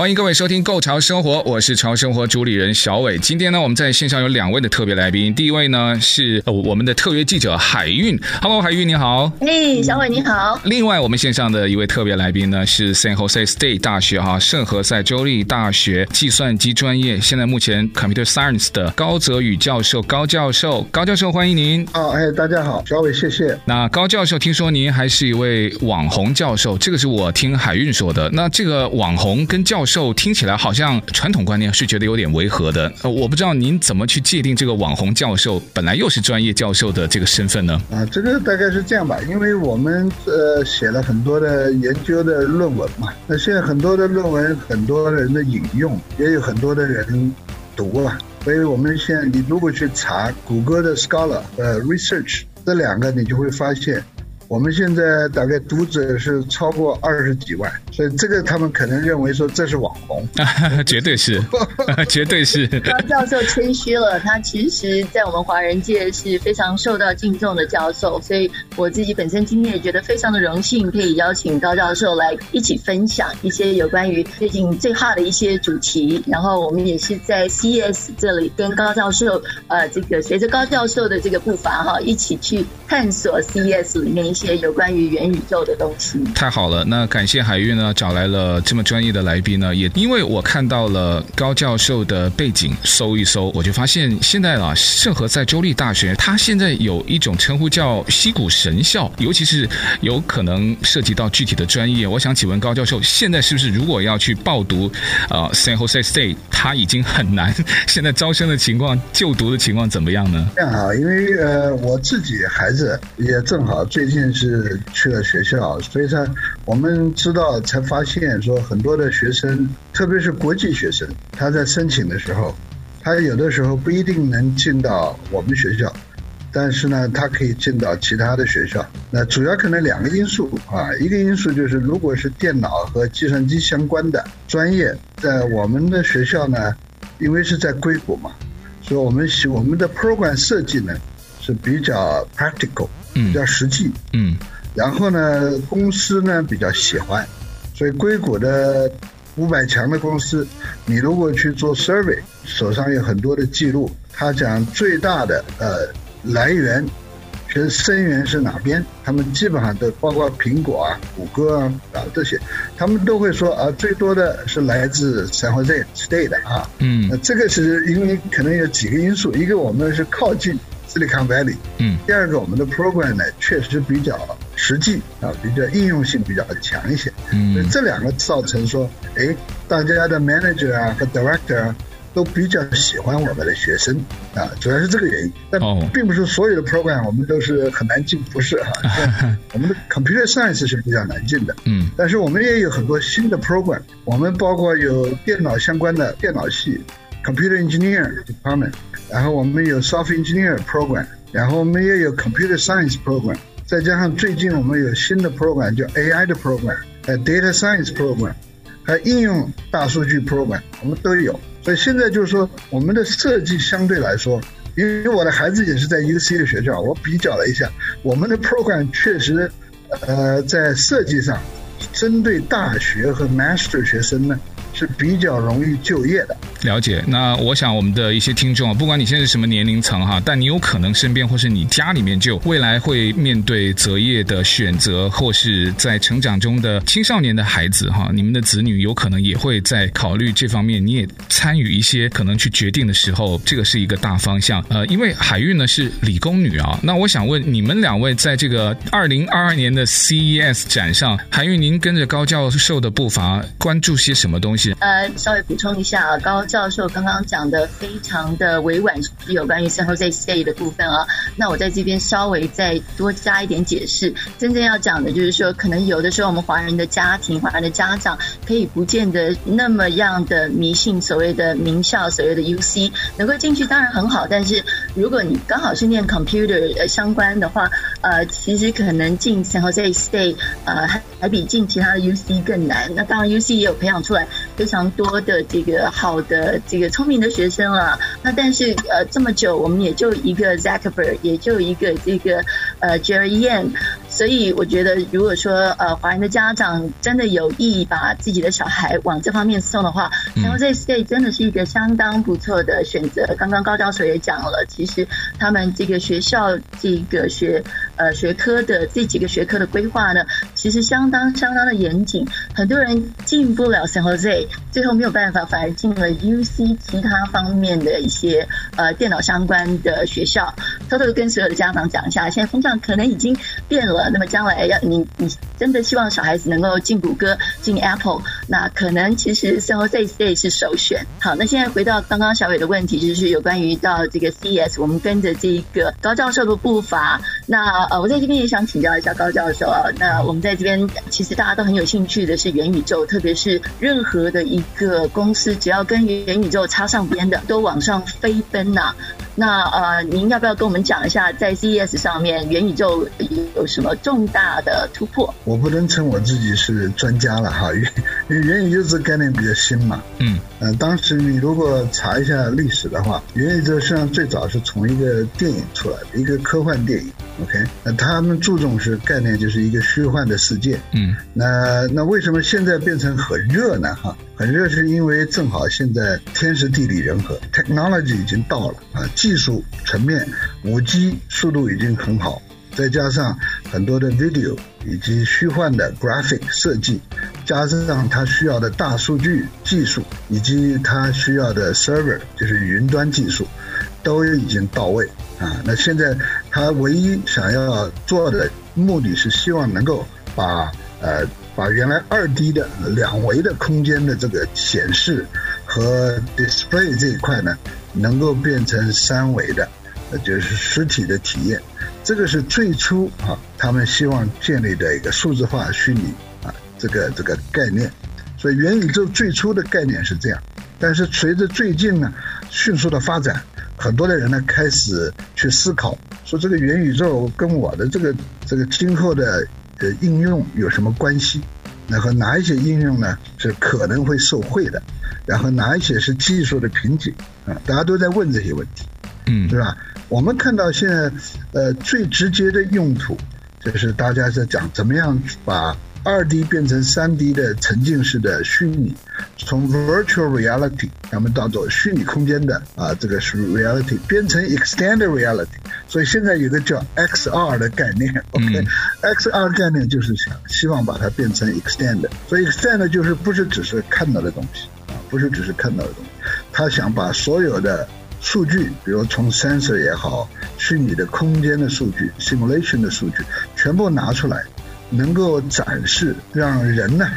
欢迎各位收听《Go 潮生活》，我是潮生活主理人小伟。今天呢，我们在线上有两位的特别来宾。第一位呢是我们的特约记者海韵，Hello，海韵你好。哎，小伟你好。另外，我们线上的一位特别来宾呢是 San Jose State 大学哈圣何塞州立大学计算机专业，现在目前 Computer Science 的高泽宇教授高教授，高教授欢迎您。哦，哎，大家好，小伟谢谢。那高教授，听说您还是一位网红教授，这个是我听海韵说的。那这个网红跟教授。受听起来好像传统观念是觉得有点违和的，呃，我不知道您怎么去界定这个网红教授本来又是专业教授的这个身份呢？啊，这个大概是这样吧，因为我们呃写了很多的研究的论文嘛，那现在很多的论文，很多人的引用，也有很多的人读了，所以我们现在你如果去查谷歌的 Scholar 呃 Research 这两个，你就会发现。我们现在大概读者是超过二十几万，所以这个他们可能认为说这是网红，绝对是，绝对是。高教授谦虚了，他其实，在我们华人界是非常受到敬重的教授，所以我自己本身今天也觉得非常的荣幸，可以邀请高教授来一起分享一些有关于最近最 hot 的一些主题。然后我们也是在 CES 这里跟高教授，呃，这个随着高教授的这个步伐哈，一起去探索 CES 里面一些。些有关于元宇宙的东西，太好了。那感谢海韵呢，找来了这么专业的来宾呢，也因为我看到了高教授的背景，搜一搜，我就发现现在啊，圣何塞州立大学，它现在有一种称呼叫西谷神校，尤其是有可能涉及到具体的专业。我想请问高教授，现在是不是如果要去报读呃 San Jose State，它已经很难？现在招生的情况、就读的情况怎么样呢？这样啊，因为呃，我自己孩子也正好最近。是去了学校，所以说我们知道才发现说很多的学生，特别是国际学生，他在申请的时候，他有的时候不一定能进到我们学校，但是呢，他可以进到其他的学校。那主要可能两个因素啊，一个因素就是如果是电脑和计算机相关的专业，在我们的学校呢，因为是在硅谷嘛，所以我们我们的 program 设计呢是比较 practical。比较实际，嗯，然后呢，公司呢比较喜欢，所以硅谷的五百强的公司，你如果去做 survey，手上有很多的记录，他讲最大的呃来源，其实生源是哪边，他们基本上都包括苹果啊、谷歌啊啊这些，他们都会说啊，最多的是来自 San Jose State 的啊，嗯，这个是因为可能有几个因素，一个我们是靠近。Silicon Valley，嗯，第二个我们的 program 呢，确实比较实际啊，比较应用性比较强一些，嗯，所以这两个造成说，哎，大家的 manager 啊和 director 啊都比较喜欢我们的学生啊，主要是这个原因，但并不是所有的 program 我们都是很难进，不是哈，我们的 computer science 是比较难进的，嗯，但是我们也有很多新的 program，我们包括有电脑相关的电脑系。Computer Engineer Department，然后我们有 Software Engineer Program，然后我们也有 Computer Science Program，再加上最近我们有新的 Program 叫 AI 的 Program，还有 Data Science Program，还有应用大数据 Program，我们都有。所以现在就是说，我们的设计相对来说，因为我的孩子也是在 UC 的学校，我比较了一下，我们的 Program 确实，呃，在设计上，针对大学和 Master 学生呢。是比较容易就业的。了解，那我想我们的一些听众啊，不管你现在是什么年龄层哈，但你有可能身边或是你家里面就未来会面对择业的选择，或是在成长中的青少年的孩子哈，你们的子女有可能也会在考虑这方面，你也参与一些可能去决定的时候，这个是一个大方向。呃，因为海运呢是理工女啊，那我想问你们两位，在这个二零二二年的 CES 展上，海运您跟着高教授的步伐，关注些什么东西？呃，稍微补充一下啊，高教授刚刚讲的非常的委婉，有关于 San Jose State 的部分啊。那我在这边稍微再多加一点解释。真正要讲的就是说，可能有的时候我们华人的家庭、华人的家长，可以不见得那么样的迷信所谓的名校，所谓的 UC，能够进去当然很好。但是如果你刚好是念 computer 相关的话，呃，其实可能进 San Jose State，呃，还还比进其他的 UC 更难。那当然 UC 也有培养出来非常多的这个好的这个聪明的学生了。那但是呃这么久，我们也就一个 Zuckerberg，也就一个这个呃 Jerry Yang。所以我觉得，如果说呃华人的家长真的有意把自己的小孩往这方面送的话，然后这 State 真的是一个相当不错的选择。刚刚高教授也讲了，其实他们这个学校这个学呃学科的这几个学科的规划呢，其实相当相当的严谨。很多人进不了 San Jose，最后没有办法，反而进了 UC 其他方面的一些呃电脑相关的学校。偷偷跟所有的家长讲一下，现在风向可能已经变了。那么将来要你你真的希望小孩子能够进谷歌、进 Apple，那可能其实 San Jose State 是首选。好，那现在回到刚刚小伟的问题，就是有关于到这个 CS，我们跟着这一个高教授的步伐。那呃，我在这边也想请教一下高教授啊。那我们在这边其实大家都很有兴趣的是元宇宙，特别是任何的一个公司，只要跟元宇宙插上边的，都往上飞奔呐、啊。那呃，您要不要跟我们讲一下，在 CES 上面元宇宙有什么重大的突破？我不能称我自己是专家了哈，元元宇宙这个概念比较新嘛。嗯，呃，当时你如果查一下历史的话，元宇宙实际上最早是从一个电影出来的，一个科幻电影。OK，那他们注重是概念，就是一个虚幻的世界。嗯，那那为什么现在变成很热呢？哈，很热是因为正好现在天时地利人和，technology 已经到了啊，技术层面，5G 速度已经很好，再加上很多的 video 以及虚幻的 graphic 设计，加上它需要的大数据技术以及它需要的 server 就是云端技术，都已经到位。啊，那现在他唯一想要做的目的是希望能够把呃把原来二 D 的两维的空间的这个显示和 display 这一块呢，能够变成三维的，就是实体的体验。这个是最初啊他们希望建立的一个数字化虚拟啊这个这个概念。所以元宇宙最初的概念是这样，但是随着最近呢迅速的发展。很多的人呢开始去思考，说这个元宇宙跟我的这个这个今后的呃应用有什么关系？然后哪一些应用呢是可能会受惠的？然后哪一些是技术的瓶颈？啊，大家都在问这些问题，嗯，对吧？我们看到现在呃最直接的用途就是大家在讲怎么样把。二 D 变成三 D 的沉浸式的虚拟，从 Virtual Reality，咱们叫做虚拟空间的啊，这个是 Reality 变成 Extended Reality，所以现在有个叫 XR 的概念，OK，XR 概念就是想希望把它变成 Extended，所以 Extended 就是不是只是看到的东西啊，不是只是看到的东西，他想把所有的数据，比如从 Sensor 也好，虚拟的空间的数据，Simulation 的数据，全部拿出来。能够展示，让人呢，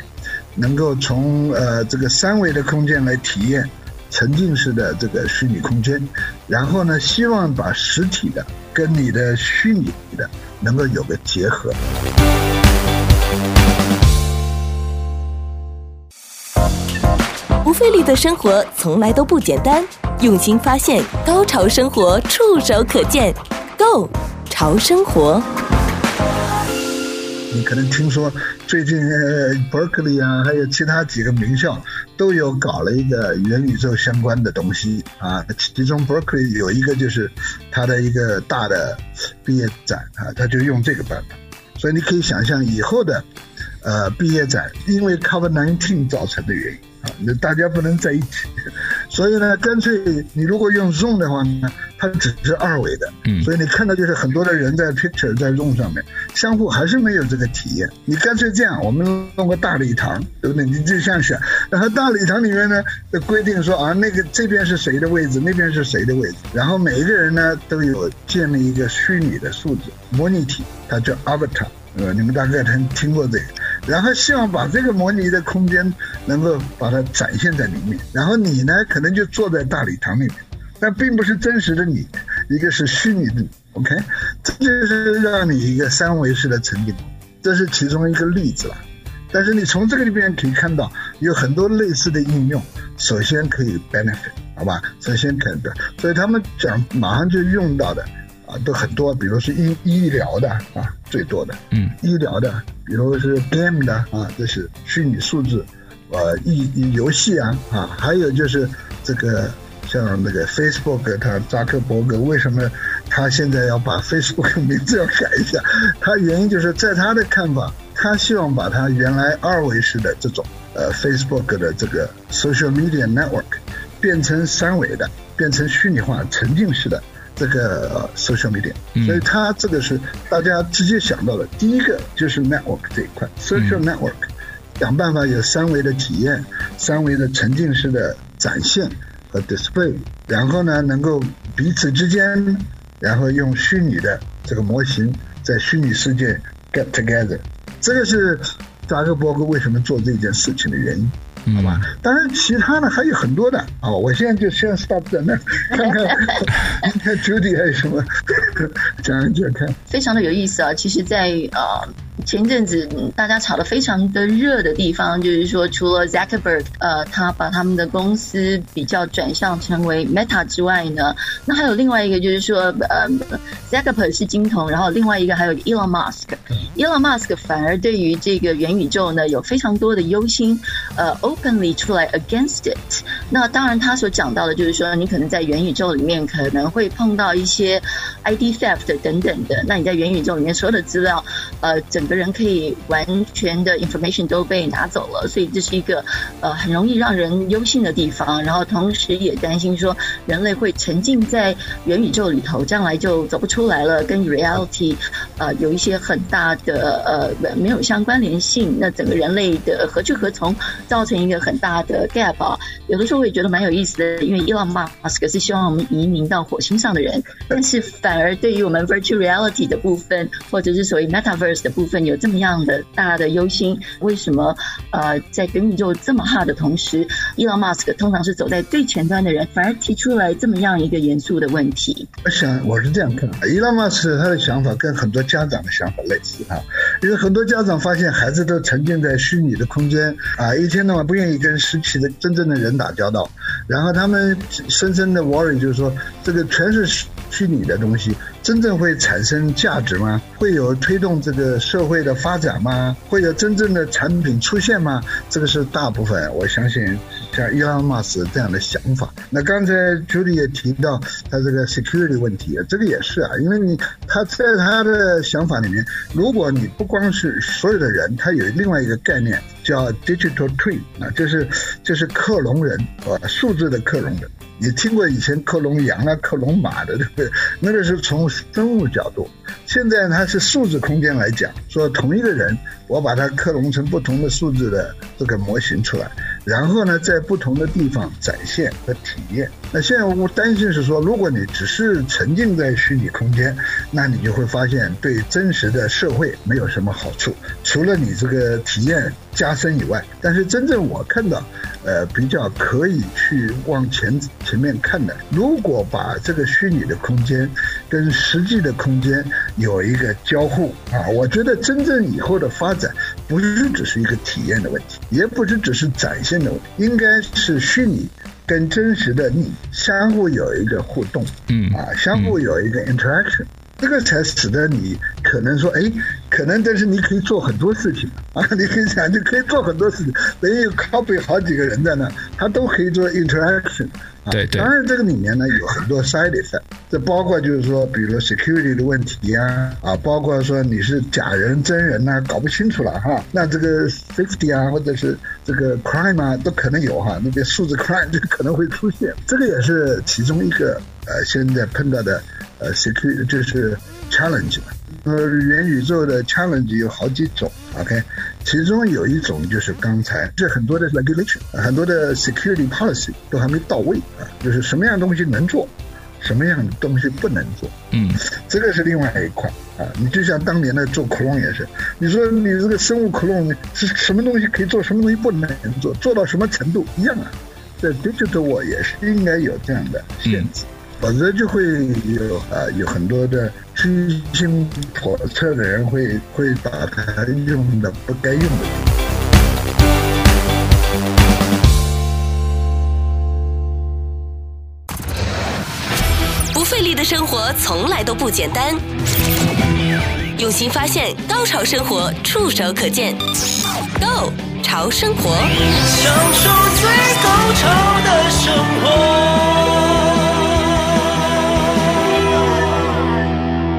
能够从呃这个三维的空间来体验沉浸式的这个虚拟空间，然后呢，希望把实体的跟你的虚拟的能够有个结合。不费力的生活从来都不简单，用心发现，高潮生活触手可见，Go 潮生活。你可能听说最近，Berkeley 啊，还有其他几个名校都有搞了一个元宇宙相关的东西啊。其中 Berkeley 有一个就是他的一个大的毕业展啊，他就用这个办法。所以你可以想象以后的呃毕业展，因为 COVID-19 造成的原因。啊，那大家不能在一起，所以呢，干脆你如果用 Zoom 的话呢，它只是二维的，嗯，所以你看到就是很多的人在 Picture 在 Zoom 上面，相互还是没有这个体验。你干脆这样，我们弄个大礼堂，对不对？你就这样想，然后大礼堂里面呢，规定说啊，那个这边是谁的位置，那边是谁的位置，然后每一个人呢都有建立一个虚拟的数字模拟体，它叫 Avatar，呃？你们大概听听过这个。然后希望把这个模拟的空间能够把它展现在里面，然后你呢可能就坐在大礼堂里面，但并不是真实的你，一个是虚拟的你，OK，这就是让你一个三维式的沉浸，这是其中一个例子了。但是你从这个里边可以看到有很多类似的应用。首先可以 benefit，好吧？首先可以的，所以他们讲马上就用到的啊，都很多，比如是医医疗的啊，最多的，嗯，医疗的，比如是 game 的啊，这是虚拟数字，呃，一游戏啊啊，还有就是这个像那个 Facebook，他扎克伯格为什么他现在要把 Facebook 名字要改一下？他原因就是在他的看法，他希望把他原来二维式的这种。呃，Facebook 的这个 social media network 变成三维的，变成虚拟化、沉浸式的这个 social media，所以它这个是大家直接想到的。第一个就是 network 这一块，social network，想办法有三维的体验、三维的沉浸式的展现和 display，然后呢，能够彼此之间，然后用虚拟的这个模型在虚拟世界 get together，这个是。扎克伯格为什么做这件事情的原因，好吧？当然，其他的还有很多的啊。我现在就先 stop 在那，看看看 Judy 还有什么 讲一讲看。非常的有意思啊！其实在，在呃。前阵子大家炒得非常的热的地方，就是说除了 Zuckerberg，呃，他把他们的公司比较转向成为 Meta 之外呢，那还有另外一个就是说，呃，Zuckerberg 是金童，然后另外一个还有 Elon Musk，Elon、嗯、Musk 反而对于这个元宇宙呢有非常多的忧心，呃，openly 出来 against it。那当然他所讲到的就是说，你可能在元宇宙里面可能会碰到一些 ID theft 等等的，那你在元宇宙里面所有的资料，呃，整个人可以完全的 information 都被拿走了，所以这是一个呃很容易让人忧心的地方。然后同时也担心说人类会沉浸在元宇宙里头，将来就走不出来了，跟 reality 呃有一些很大的呃没有相关联性。那整个人类的何去何从，造成一个很大的 gap 啊。有的时候我也觉得蛮有意思的，因为 Elon Musk 是希望我们移民到火星上的人，但是反而对于我们 virtual reality 的部分，或者是所谓 metaverse 的部分。有这么样的大的忧心，为什么呃，在元宇宙这么哈的同时伊隆马斯克通常是走在最前端的人，反而提出来这么样一个严肃的问题？我想我是这样看，Elon Musk 他的想法跟很多家长的想法类似啊，因为很多家长发现孩子都沉浸在虚拟的空间啊，一天到晚不愿意跟实体的真正的人打交道，然后他们深深的 worry 就是说，这个全是虚拟的东西。真正会产生价值吗？会有推动这个社会的发展吗？会有真正的产品出现吗？这个是大部分我相信像伊朗马斯这样的想法。那刚才朱莉也提到他这个 security 问题，这个也是啊，因为你他在他的想法里面，如果你不光是所有的人，他有另外一个概念叫 digital twin 啊，就是就是克隆人啊，数字的克隆人。你听过以前克隆羊啊、克隆马的，对不对？那个是从生物角度。现在它是数字空间来讲，说同一个人，我把它克隆成不同的数字的这个模型出来，然后呢，在不同的地方展现和体验。那现在我担心是说，如果你只是沉浸在虚拟空间，那你就会发现对真实的社会没有什么好处，除了你这个体验加深以外。但是真正我看到，呃，比较可以去往前前面看的，如果把这个虚拟的空间跟实际的空间有一个交互啊，我觉得真正以后的发展不是只是一个体验的问题，也不是只是展现的问题，应该是虚拟。跟真实的你相互有一个互动，嗯啊，相互有一个 interaction，这个才使得你可能说，哎，可能但是你可以做很多事情。啊，你可以想，你可以做很多事情，等于 copy 好几个人在那，他都可以做 interaction。对对，当然这个里面呢有很多 side effect，这包括就是说，比如 security 的问题呀，啊，包括说你是假人真人呐，搞不清楚了哈，那这个 safety 啊，或者是这个 crime 啊，都可能有哈，那个数字 crime 就可能会出现，这个也是其中一个呃现在碰到的呃 security 就是 challenge。呃，元宇宙的 challenge 有好几种，OK，其中有一种就是刚才这很多的 regulation，很多的 security policy 都还没到位啊，就是什么样的东西能做，什么样的东西不能做，嗯，这个是另外一块啊。你就像当年的做 clone 也是，你说你这个生物 clone 是什么东西可以做，什么东西不能做，做到什么程度一样啊？在 digital 我也是应该有这样的限制。嗯否则就会有啊，有很多的居心叵测的人会会把它用的不该用的。不费力的生活从来都不简单。用心发现高潮生活，触手可见。go。潮生活。享受最高潮的生活。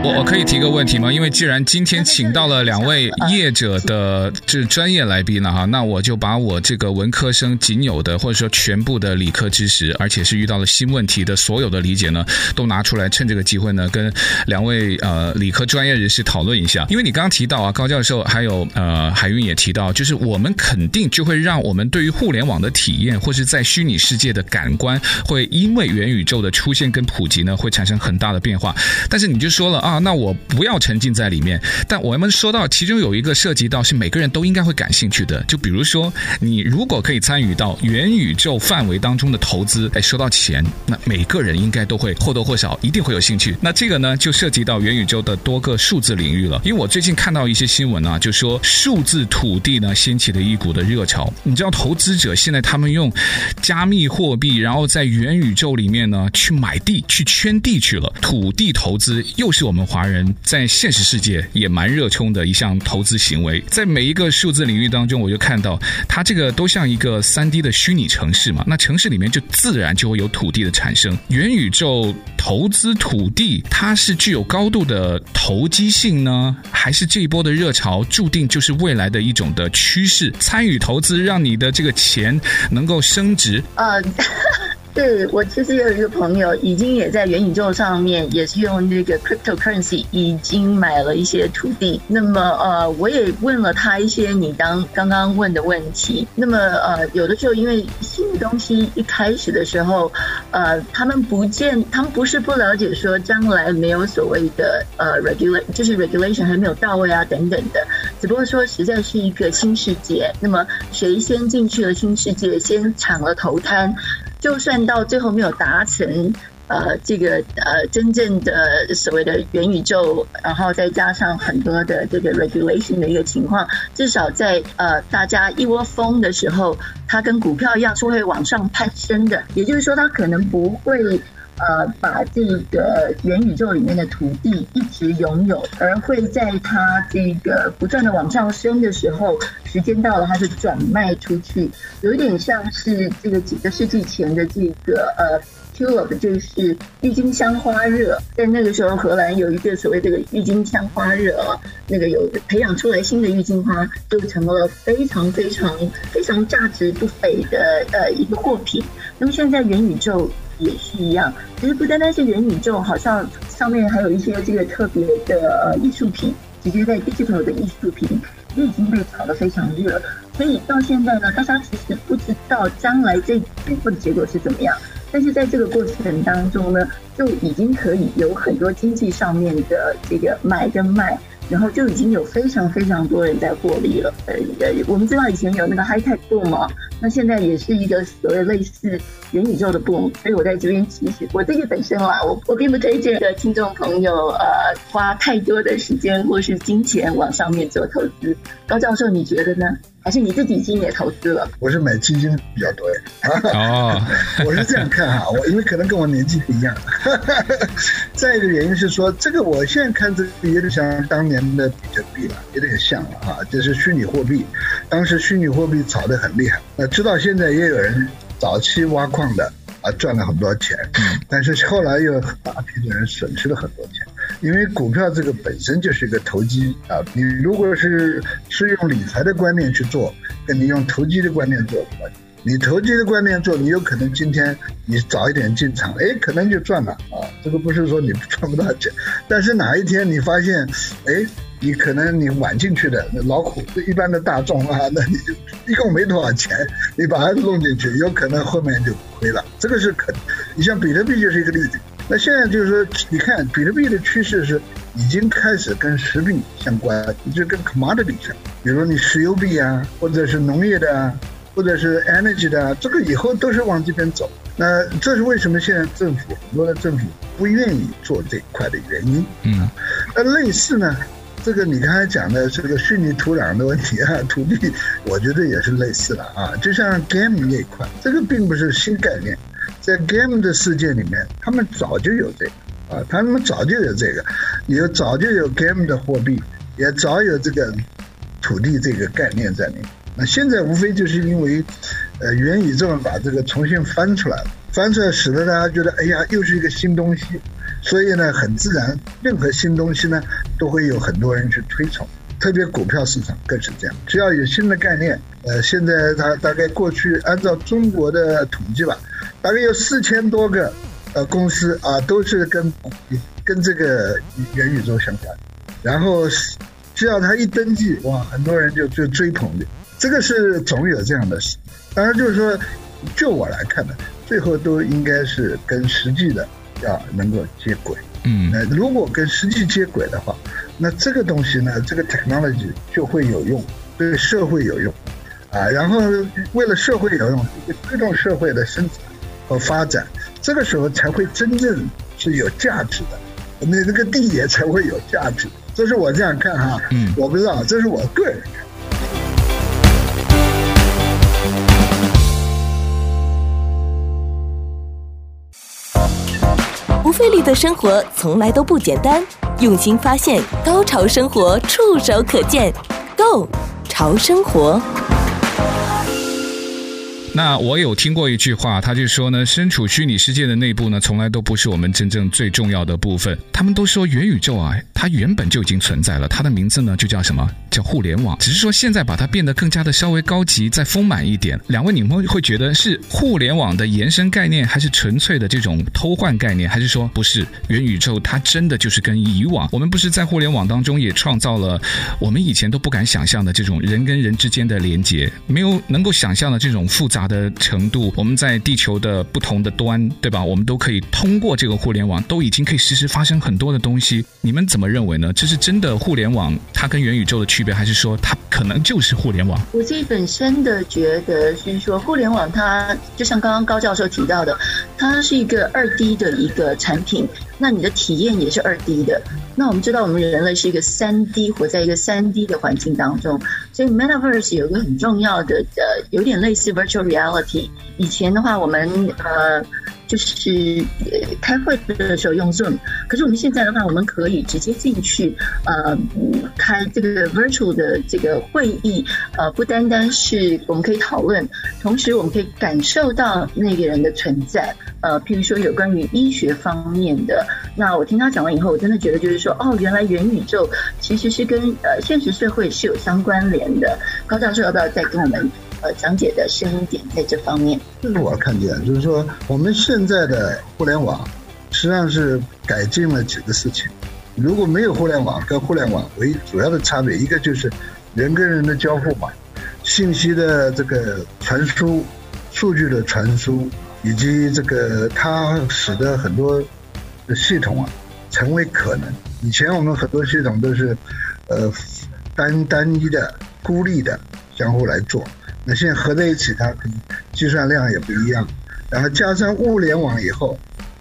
我我可以提个问题吗？因为既然今天请到了两位业者的这专业来宾了哈，那我就把我这个文科生仅有的或者说全部的理科知识，而且是遇到了新问题的所有的理解呢，都拿出来，趁这个机会呢，跟两位呃理科专业人士讨论一下。因为你刚刚提到啊，高教授还有呃海韵也提到，就是我们肯定就会让我们对于互联网的体验，或是在虚拟世界的感官，会因为元宇宙的出现跟普及呢，会产生很大的变化。但是你就说了啊。那我不要沉浸在里面，但我们说到其中有一个涉及到是每个人都应该会感兴趣的，就比如说你如果可以参与到元宇宙范围当中的投资，哎，收到钱，那每个人应该都会或多或少一定会有兴趣。那这个呢，就涉及到元宇宙的多个数字领域了。因为我最近看到一些新闻啊，就说数字土地呢掀起了一股的热潮。你知道，投资者现在他们用加密货币，然后在元宇宙里面呢去买地、去圈地去了。土地投资又是我们。华人在现实世界也蛮热衷的一项投资行为，在每一个数字领域当中，我就看到它这个都像一个三 D 的虚拟城市嘛。那城市里面就自然就会有土地的产生。元宇宙投资土地，它是具有高度的投机性呢，还是这一波的热潮注定就是未来的一种的趋势？参与投资，让你的这个钱能够升值。呃。对，我其实有一个朋友，已经也在元宇宙上面，也是用那个 cryptocurrency 已经买了一些土地。那么呃，我也问了他一些你刚刚刚问的问题。那么呃，有的时候因为新的东西一开始的时候，呃，他们不见，他们不是不了解说将来没有所谓的呃 regulation，就是 regulation 还没有到位啊等等的。只不过说实在是一个新世界，那么谁先进去了新世界，先抢了头滩。就算到最后没有达成，呃，这个呃真正的所谓的元宇宙，然后再加上很多的这个 regulation 的一个情况，至少在呃大家一窝蜂的时候，它跟股票一样是会往上攀升的。也就是说，它可能不会。呃，把这个元宇宙里面的土地一直拥有，而会在它这个不断的往上升的时候，时间到了，它就转卖出去，有点像是这个几个世纪前的这个呃 tulip，就是郁金香花热，在那个时候，荷兰有一个所谓这个郁金香花热啊，那个有培养出来新的郁金花，就成了非常非常非常价值不菲的呃一个货品。那么现在元宇宙。也是一样，其实不单单是元宇宙，好像上面还有一些这个特别的呃艺术品，直接在 digital 的艺术品也已经被炒得非常热。所以到现在呢，大家其实不知道将来这最后的结果是怎么样，但是在这个过程当中呢，就已经可以有很多经济上面的这个买跟卖。然后就已经有非常非常多人在获利了。呃呃，我们知道以前有那个 high tech boom 嘛，那现在也是一个所谓类似元宇宙的 boom。所以我在这边其实我自己本身啦，我我并不推荐的听众朋友呃花太多的时间或是金钱往上面做投资。高教授，你觉得呢？还是你自己今年投资了？我是买基金比较多哎。哦，我是这样看哈，我因为可能跟我年纪不一样。再一个原因是说，这个我现在看这个有点像当年的比特币了，有点像了哈，就是虚拟货币。当时虚拟货币炒得很厉害，那直到现在也有人早期挖矿的啊赚了很多钱，但是后来又大批的人损失了很多钱。因为股票这个本身就是一个投机啊，你如果是是用理财的观念去做，跟你用投机的观念做，你投机的观念做，你有可能今天你早一点进场，哎，可能就赚了啊。这个不是说你赚不到钱，但是哪一天你发现，哎，你可能你晚进去的那老虎，一般的大众啊，那你就一共没多少钱，你把它弄进去，有可能后面就亏了。这个是可，你像比特币就是一个例子。那现在就是说，你看比特币的趋势是已经开始跟实币相关，就跟 commodity 相关。比如你石油币啊，或者是农业的啊，或者是 energy 的啊，这个以后都是往这边走。那这是为什么现在政府很多的政府不愿意做这一块的原因。嗯，那类似呢，这个你刚才讲的这个虚拟土壤的问题啊，土地，我觉得也是类似的啊。就像 game 那一块，这个并不是新概念。在 game 的世界里面，他们早就有这个，啊，他们早就有这个，有早就有 game 的货币，也早有这个土地这个概念在里面。那现在无非就是因为，呃，元宇宙把这个重新翻出来了，翻出来使得大家觉得，哎呀，又是一个新东西，所以呢，很自然，任何新东西呢，都会有很多人去推崇，特别股票市场更是这样，只要有新的概念，呃，现在它大概过去按照中国的统计吧，大概有四千多个呃公司啊，都是跟跟这个元宇宙相关，然后只要他一登记，哇，很多人就就追捧的。这个是总有这样的事，当然就是说，就我来看呢，最后都应该是跟实际的要能够接轨。嗯，那如果跟实际接轨的话，那这个东西呢，这个 technology 就会有用，对社会有用，啊，然后为了社会有用，推动社会的生产和发展，这个时候才会真正是有价值的，那那个地也才会有价值。这是我这样看哈，嗯，我不知道，这是我个人看。费力的生活从来都不简单，用心发现，高潮生活触手可见 Go 潮生活。那我有听过一句话，他就说呢，身处虚拟世界的内部呢，从来都不是我们真正最重要的部分。他们都说元宇宙啊，它原本就已经存在了，它的名字呢就叫什么？叫互联网。只是说现在把它变得更加的稍微高级、再丰满一点。两位，你们会觉得是互联网的延伸概念，还是纯粹的这种偷换概念？还是说不是元宇宙？它真的就是跟以往我们不是在互联网当中也创造了我们以前都不敢想象的这种人跟人之间的连接，没有能够想象的这种复杂。的程度，我们在地球的不同的端，对吧？我们都可以通过这个互联网，都已经可以实时发生很多的东西。你们怎么认为呢？这是真的互联网，它跟元宇宙的区别，还是说它可能就是互联网？我自己本身的觉得是说，互联网它就像刚刚高教授提到的，它是一个二 D 的一个产品。那你的体验也是二 D 的。那我们知道，我们人类是一个三 D，活在一个三 D 的环境当中。所以，Metaverse 有一个很重要的，呃，有点类似 Virtual Reality。以前的话，我们呃。就是开会的时候用 Zoom，可是我们现在的话，我们可以直接进去，呃，开这个 virtual 的这个会议，呃，不单单是我们可以讨论，同时我们可以感受到那个人的存在，呃，譬如说有关于医学方面的。那我听他讲完以后，我真的觉得就是说，哦，原来元宇宙其实是跟呃现实社会是有相关联的。高教授要不要再跟我们？呃，讲解的深一点，在这方面，这是我看见，就是说，我们现在的互联网实际上是改进了几个事情。如果没有互联网，跟互联网为主要的差别，一个就是人跟人的交互嘛，信息的这个传输、数据的传输，以及这个它使得很多的系统啊成为可能。以前我们很多系统都是呃单单一的、孤立的，相互来做。那现在合在一起，它可能计算量也不一样，然后加上物联网以后，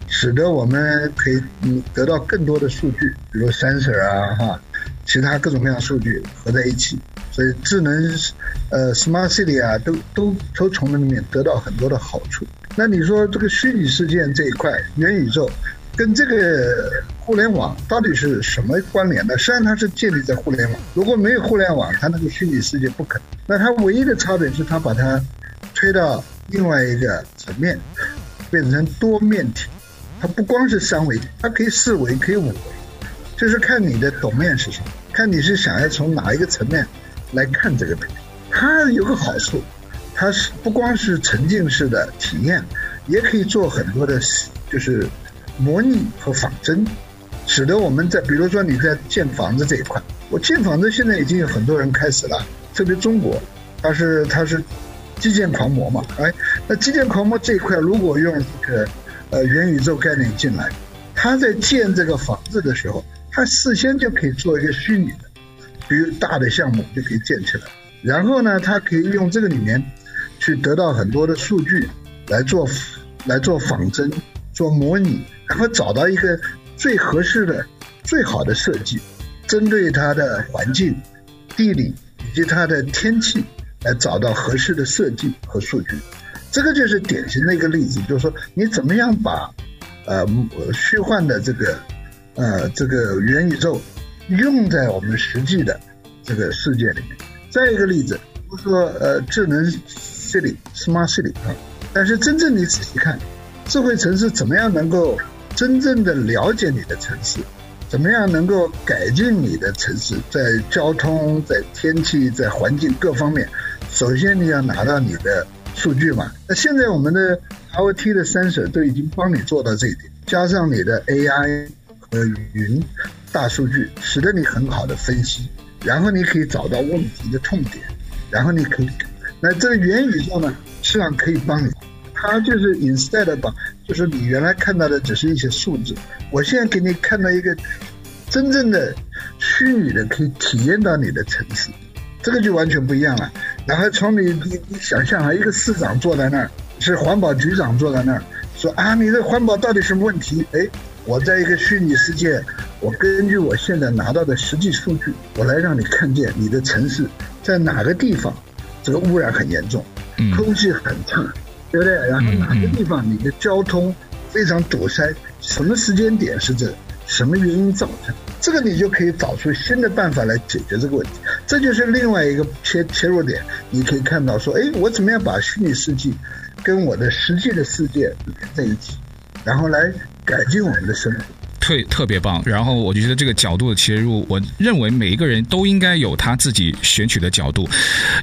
使得我们可以嗯得到更多的数据，比如 sensor 啊哈，其他各种各样数据合在一起，所以智能呃 smart city 啊都都都从那里面得到很多的好处。那你说这个虚拟世界这一块元宇宙？跟这个互联网到底是什么关联呢？实际上它是建立在互联网。如果没有互联网，它那个虚拟世界不可能。那它唯一的差别是它把它推到另外一个层面，变成多面体。它不光是三维，它可以四维，可以五维，就是看你的懂面是什么，看你是想要从哪一个层面来看这个东西。它有个好处，它是不光是沉浸式的体验，也可以做很多的，就是。模拟和仿真，使得我们在比如说你在建房子这一块，我建房子现在已经有很多人开始了，特别中国，他是他是基建狂魔嘛，哎，那基建狂魔这一块如果用这个呃元宇宙概念进来，他在建这个房子的时候，他事先就可以做一个虚拟的，比如大的项目就可以建起来，然后呢，他可以用这个里面去得到很多的数据来做来做仿真。做模拟，然后找到一个最合适的、最好的设计，针对它的环境、地理以及它的天气，来找到合适的设计和数据。这个就是典型的一个例子，就是说你怎么样把呃虚幻的这个呃这个元宇宙用在我们实际的这个世界里面。再一个例子，比如说呃智能 city smart city 啊，但是真正你仔细看，智慧城市怎么样能够真正的了解你的城市？怎么样能够改进你的城市？在交通、在天气、在环境各方面，首先你要拿到你的数据嘛。那现在我们的 IoT 的 sensor 都已经帮你做到这一点，加上你的 AI 和云大数据，使得你很好的分析，然后你可以找到问题的痛点，然后你可以，那这个元宇宙呢，实际上可以帮你。它就是 instead 的把，就是你原来看到的只是一些数字，我现在给你看到一个真正的虚拟的，可以体验到你的城市，这个就完全不一样了。然后从你你你想象啊，一个市长坐在那儿，是环保局长坐在那儿，说啊，你的环保到底什么问题？哎，我在一个虚拟世界，我根据我现在拿到的实际数据，我来让你看见你的城市在哪个地方，这个污染很严重，空气很差。对不对？然后哪个地方你的交通非常堵塞？什么时间点是这？什么原因造成？这个你就可以找出新的办法来解决这个问题。这就是另外一个切切入点。你可以看到说，哎，我怎么样把虚拟世界跟我的实际的世界连在一起，然后来改进我们的生活。特特别棒，然后我就觉得这个角度的切入，我认为每一个人都应该有他自己选取的角度，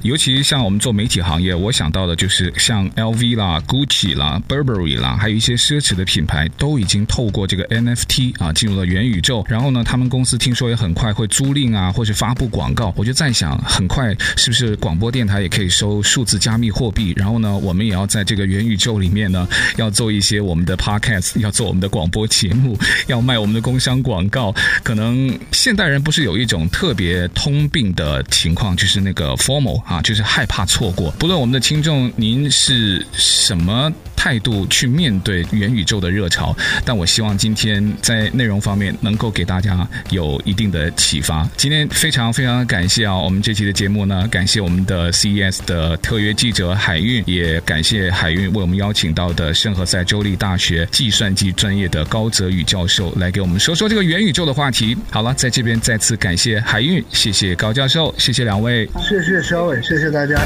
尤其像我们做媒体行业，我想到的就是像 LV 啦、Gucci 啦、Burberry 啦，还有一些奢侈的品牌，都已经透过这个 NFT 啊进入了元宇宙。然后呢，他们公司听说也很快会租赁啊，或是发布广告。我就在想，很快是不是广播电台也可以收数字加密货币？然后呢，我们也要在这个元宇宙里面呢，要做一些我们的 Podcast，要做我们的广播节目，要卖。我们的工商广告，可能现代人不是有一种特别通病的情况，就是那个 formal 啊，就是害怕错过。不论我们的听众您是什么态度去面对元宇宙的热潮，但我希望今天在内容方面能够给大家有一定的启发。今天非常非常感谢啊，我们这期的节目呢，感谢我们的 CES 的特约记者海运，也感谢海运为我们邀请到的圣何塞州立大学计算机专业的高泽宇教授来给我们说说这个元宇宙的话题。好了，在这边再次感谢海运，谢谢高教授，谢谢两位，谢谢小伟，谢谢大家。